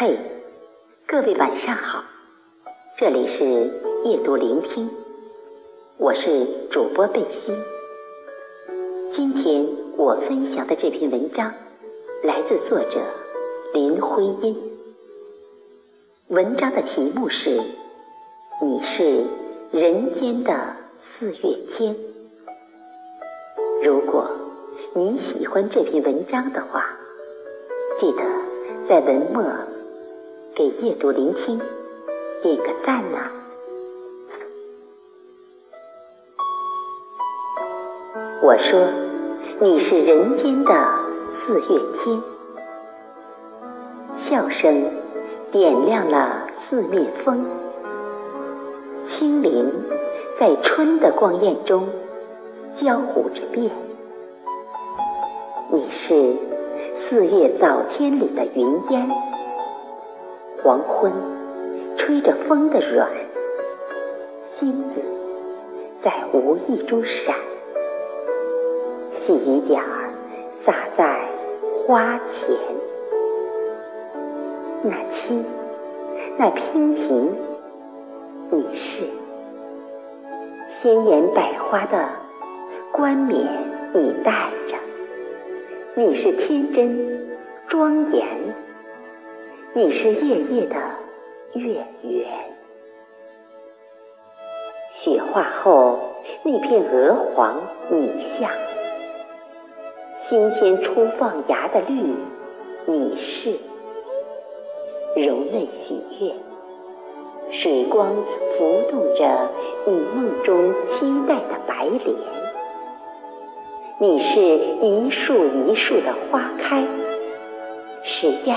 嘿，各位晚上好，这里是夜读聆听，我是主播贝西。今天我分享的这篇文章来自作者林徽因，文章的题目是《你是人间的四月天》。如果你喜欢这篇文章的话，记得在文末给阅读聆听点个赞呐！我说你是人间的四月天，笑声点亮了四面风，清灵在春的光艳中交互着变。你是。四月早天里的云烟，黄昏吹着风的软，星子在无意中闪，细雨点儿洒在花前，那轻，那娉婷，你是鲜艳百花的冠冕，你戴着。你是天真庄严，你是夜夜的月圆。雪化后那片鹅黄，你像新鲜初放芽的绿，你是柔嫩喜悦，水光浮动着你梦中期待的白莲。你是一树一树的花开，是燕